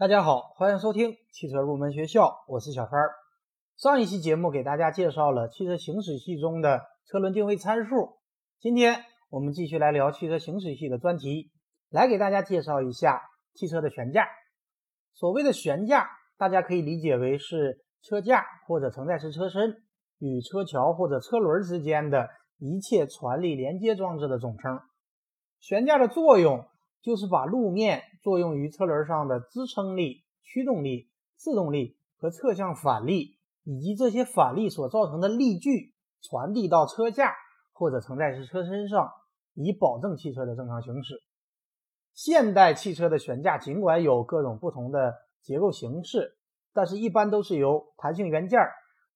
大家好，欢迎收听汽车入门学校，我是小川。上一期节目给大家介绍了汽车行驶系中的车轮定位参数，今天我们继续来聊汽车行驶系的专题，来给大家介绍一下汽车的悬架。所谓的悬架，大家可以理解为是车架或者承载式车身与车桥或者车轮之间的一切传力连接装置的总称。悬架的作用。就是把路面作用于车轮上的支撑力、驱动力、制动力和侧向反力，以及这些反力所造成的力矩传递到车架或者承载式车身上，以保证汽车的正常行驶。现代汽车的悬架尽管有各种不同的结构形式，但是一般都是由弹性元件、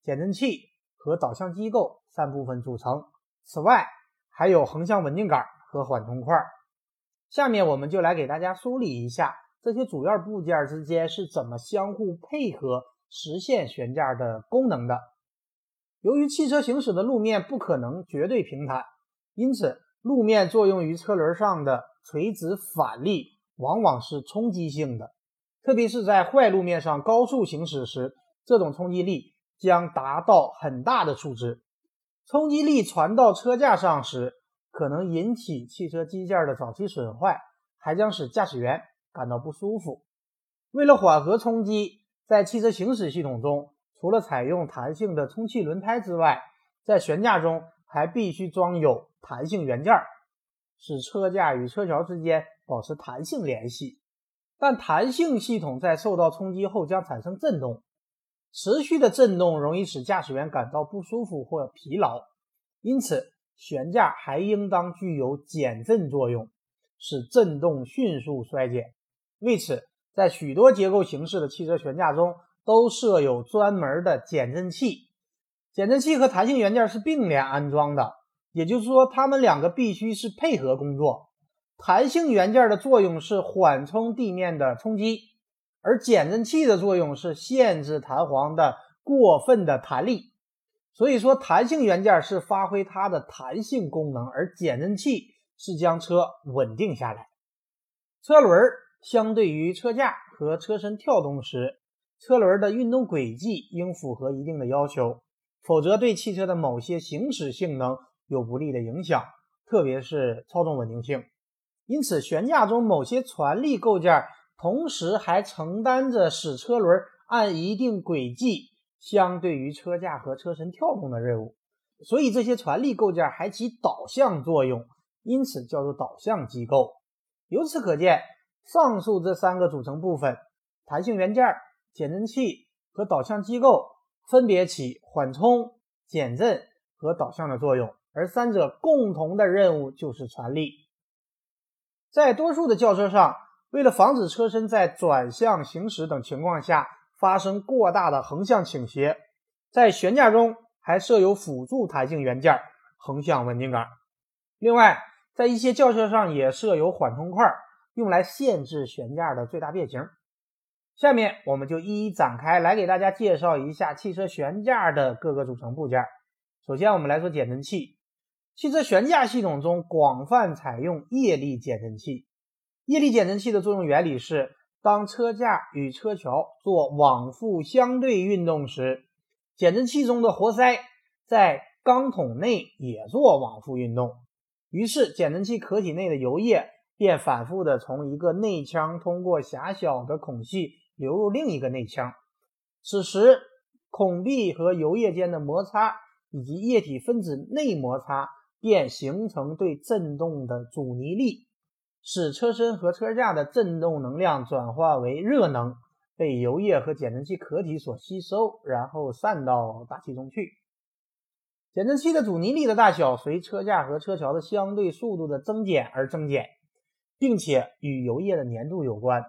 减震器和导向机构三部分组成。此外，还有横向稳定杆和缓冲块。下面我们就来给大家梳理一下这些主要部件之间是怎么相互配合实现悬架的功能的。由于汽车行驶的路面不可能绝对平坦，因此路面作用于车轮上的垂直反力往往是冲击性的，特别是在坏路面上高速行驶时，这种冲击力将达到很大的数值。冲击力传到车架上时，可能引起汽车机件的早期损坏，还将使驾驶员感到不舒服。为了缓和冲击，在汽车行驶系统中，除了采用弹性的充气轮胎之外，在悬架中还必须装有弹性元件，使车架与车桥之间保持弹性联系。但弹性系统在受到冲击后将产生震动，持续的震动容易使驾驶员感到不舒服或疲劳，因此。悬架还应当具有减震作用，使振动迅速衰减。为此，在许多结构形式的汽车悬架中都设有专门的减震器。减震器和弹性元件是并联安装的，也就是说，它们两个必须是配合工作。弹性元件的作用是缓冲地面的冲击，而减震器的作用是限制弹簧的过分的弹力。所以说，弹性元件是发挥它的弹性功能，而减震器是将车稳定下来。车轮相对于车架和车身跳动时，车轮的运动轨迹应符合一定的要求，否则对汽车的某些行驶性能有不利的影响，特别是操纵稳定性。因此，悬架中某些传力构件同时还承担着使车轮按一定轨迹。相对于车架和车身跳动的任务，所以这些传力构件还起导向作用，因此叫做导向机构。由此可见，上述这三个组成部分——弹性元件、减震器和导向机构，分别起缓冲、减震和导向的作用，而三者共同的任务就是传力。在多数的轿车上，为了防止车身在转向行驶等情况下，发生过大的横向倾斜，在悬架中还设有辅助弹性元件横向稳定杆。另外，在一些轿车上也设有缓冲块，用来限制悬架的最大变形。下面我们就一一展开来给大家介绍一下汽车悬架的各个组成部件。首先，我们来说减震器。汽车悬架系统中广泛采用液力减震器。液力减震器的作用原理是。当车架与车桥做往复相对运动时，减震器中的活塞在钢筒内也做往复运动，于是减震器壳体内的油液便反复的从一个内腔通过狭小的孔隙流入另一个内腔。此时，孔壁和油液间的摩擦以及液体分子内摩擦便形成对振动的阻尼力。使车身和车架的振动能量转化为热能，被油液和减震器壳体所吸收，然后散到大气中去。减震器的阻尼力的大小随车架和车桥的相对速度的增减而增减，并且与油液的粘度有关。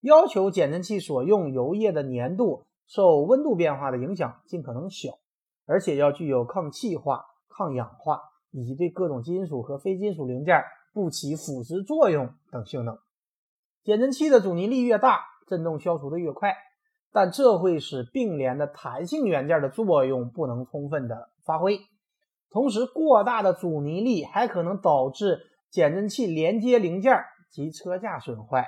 要求减震器所用油液的粘度受温度变化的影响尽可能小，而且要具有抗气化、抗氧化以及对各种金属和非金属零件。不起腐蚀作用等性能，减震器的阻尼力越大，振动消除的越快，但这会使并联的弹性元件的作用不能充分的发挥。同时，过大的阻尼力还可能导致减震器连接零件及车架损坏。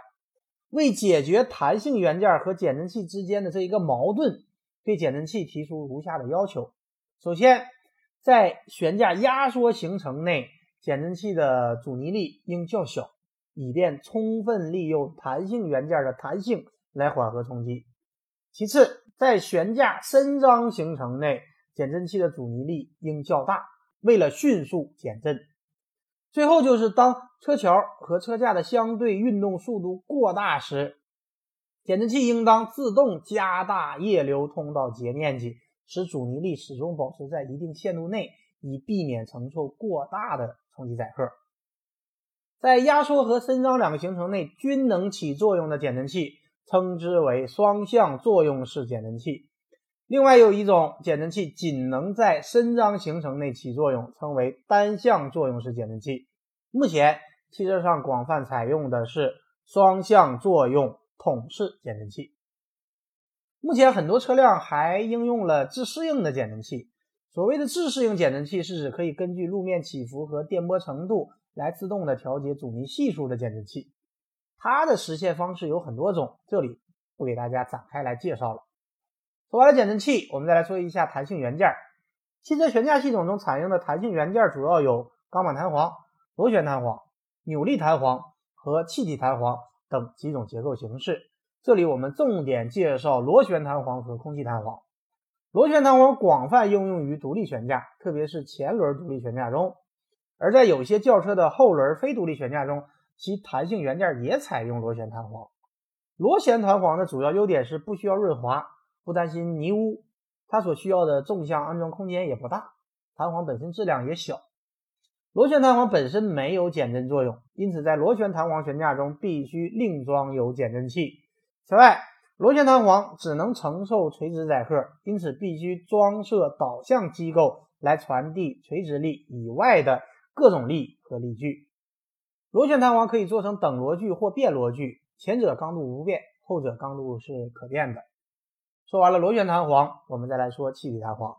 为解决弹性元件和减震器之间的这一个矛盾，对减震器提出如下的要求：首先，在悬架压缩行程内，减震器的阻尼力应较小，以便充分利用弹性元件的弹性来缓和冲击。其次，在悬架伸张行程内，减震器的阻尼力应较大，为了迅速减震。最后就是当车桥和车架的相对运动速度过大时，减震器应当自动加大液流通道截面积，使阻尼力始终保持在一定限度内，以避免承受过大的冲击载荷。在压缩和伸张两个行程内均能起作用的减震器，称之为双向作用式减震器。另外有一种减震器仅能在伸张行程内起作用，称为单向作用式减震器。目前汽车上广泛采用的是双向作用筒式减震器。目前很多车辆还应用了自适应的减震器。所谓的自适应减震器，是指可以根据路面起伏和颠簸程度来自动的调节阻尼系数的减震器。它的实现方式有很多种，这里不给大家展开来介绍了。说完了减震器，我们再来说一下弹性元件。汽车悬架系统中采用的弹性元件主要有钢板弹簧、螺旋弹簧、扭力弹簧和气体弹簧等几种结构形式。这里我们重点介绍螺旋弹簧和空气弹簧。螺旋弹簧广泛应用于独立悬架，特别是前轮独立悬架中；而在有些轿车的后轮非独立悬架中，其弹性元件也采用螺旋弹簧。螺旋弹簧的主要优点是不需要润滑。不担心泥污，它所需要的纵向安装空间也不大，弹簧本身质量也小。螺旋弹簧本身没有减震作用，因此在螺旋弹簧悬架中必须另装有减震器。此外，螺旋弹簧只能承受垂直载荷，因此必须装设导向机构来传递垂直力以外的各种力和力矩。螺旋弹簧可以做成等螺距或变螺距，前者刚度不变，后者刚度是可变的。说完了螺旋弹簧，我们再来说气体弹簧。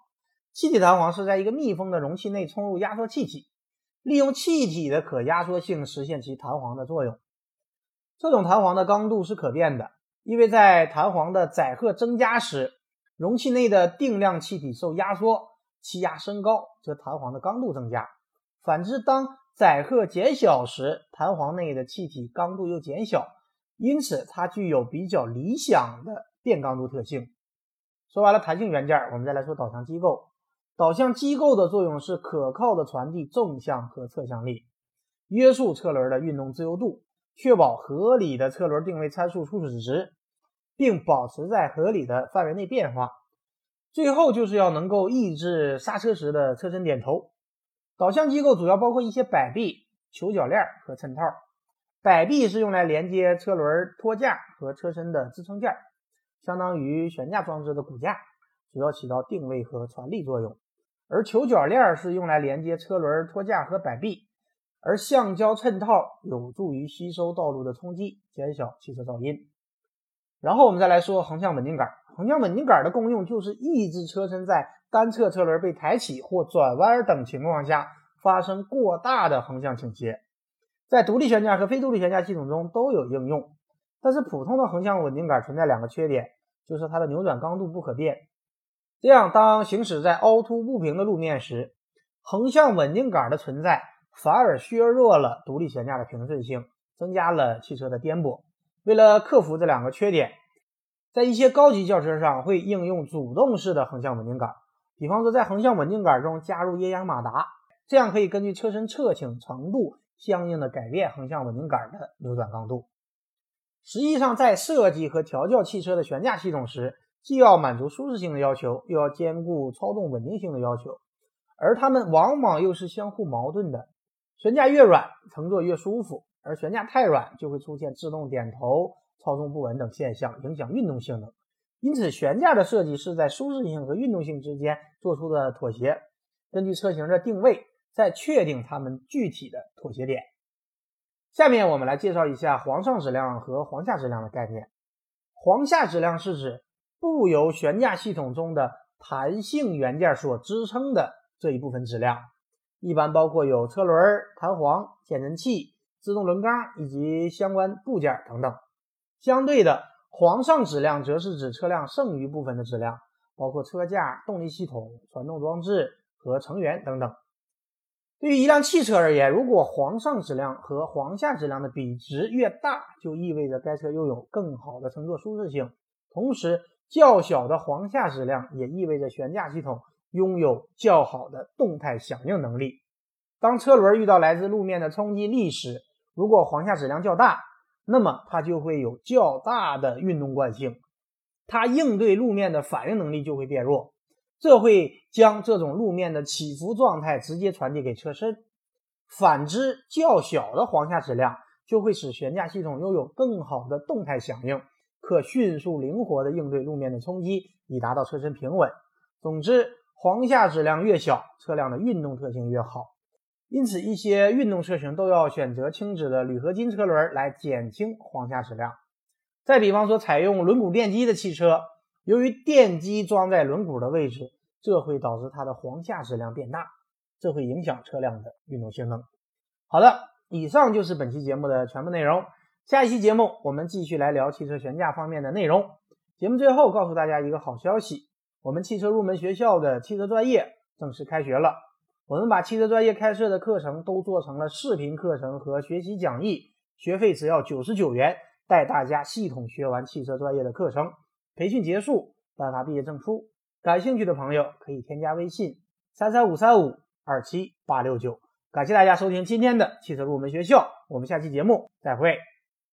气体弹簧是在一个密封的容器内充入压缩气体，利用气体的可压缩性实现其弹簧的作用。这种弹簧的刚度是可变的，因为在弹簧的载荷增加时，容器内的定量气体受压缩，气压升高，则弹簧的刚度增加。反之，当载荷减小时，弹簧内的气体刚度又减小，因此它具有比较理想的变刚度特性。说完了弹性元件，我们再来说导向机构。导向机构的作用是可靠的传递纵向和侧向力，约束车轮的运动自由度，确保合理的车轮定位参数初始值，并保持在合理的范围内变化。最后就是要能够抑制刹车时的车身点头。导向机构主要包括一些摆臂、球铰链和衬套。摆臂是用来连接车轮托架和车身的支撑件。相当于悬架装置的骨架，主要起到定位和传力作用；而球铰链是用来连接车轮托架和摆臂，而橡胶衬套有助于吸收道路的冲击，减小汽车噪音。然后我们再来说横向稳定杆。横向稳定杆的功用就是抑制车身在单侧车轮被抬起或转弯等情况下发生过大的横向倾斜，在独立悬架和非独立悬架系统中都有应用。但是普通的横向稳定杆存在两个缺点，就是它的扭转刚度不可变。这样，当行驶在凹凸不平的路面时，横向稳定杆的存在反而削弱了独立悬架的平顺性，增加了汽车的颠簸。为了克服这两个缺点，在一些高级轿车上会应用主动式的横向稳定杆，比方说在横向稳定杆中加入液压马达，这样可以根据车身侧倾程度相应的改变横向稳定杆的扭转刚度。实际上，在设计和调教汽车的悬架系统时，既要满足舒适性的要求，又要兼顾操纵稳定性的要求，而它们往往又是相互矛盾的。悬架越软，乘坐越舒服；而悬架太软，就会出现制动点头、操纵不稳等现象，影响运动性能。因此，悬架的设计是在舒适性和运动性之间做出的妥协，根据车型的定位，再确定它们具体的妥协点。下面我们来介绍一下簧上质量和簧下质量的概念。簧下质量是指不由悬架系统中的弹性元件所支撑的这一部分质量，一般包括有车轮、弹簧、减震器、自动轮缸以及相关部件等等。相对的，簧上质量则是指车辆剩余部分的质量，包括车架、动力系统、传动装置和成员等等。对于一辆汽车而言，如果簧上质量和簧下质量的比值越大，就意味着该车拥有更好的乘坐舒适性。同时，较小的黄下质量也意味着悬架系统拥有较好的动态响应能力。当车轮遇到来自路面的冲击力时，如果簧下质量较大，那么它就会有较大的运动惯性，它应对路面的反应能力就会变弱。这会将这种路面的起伏状态直接传递给车身。反之，较小的簧下质量就会使悬架系统拥有更好的动态响应，可迅速灵活地应对路面的冲击，以达到车身平稳。总之，簧下质量越小，车辆的运动特性越好。因此，一些运动车型都要选择轻质的铝合金车轮来减轻簧下质量。再比方说，采用轮毂电机的汽车。由于电机装在轮毂的位置，这会导致它的簧下质量变大，这会影响车辆的运动性能。好的，以上就是本期节目的全部内容。下一期节目我们继续来聊汽车悬架方面的内容。节目最后告诉大家一个好消息，我们汽车入门学校的汽车专业正式开学了。我们把汽车专业开设的课程都做成了视频课程和学习讲义，学费只要九十九元，带大家系统学完汽车专业的课程。培训结束，颁发毕业证书。感兴趣的朋友可以添加微信三三五三五二七八六九。感谢大家收听今天的汽车入门学校，我们下期节目再会。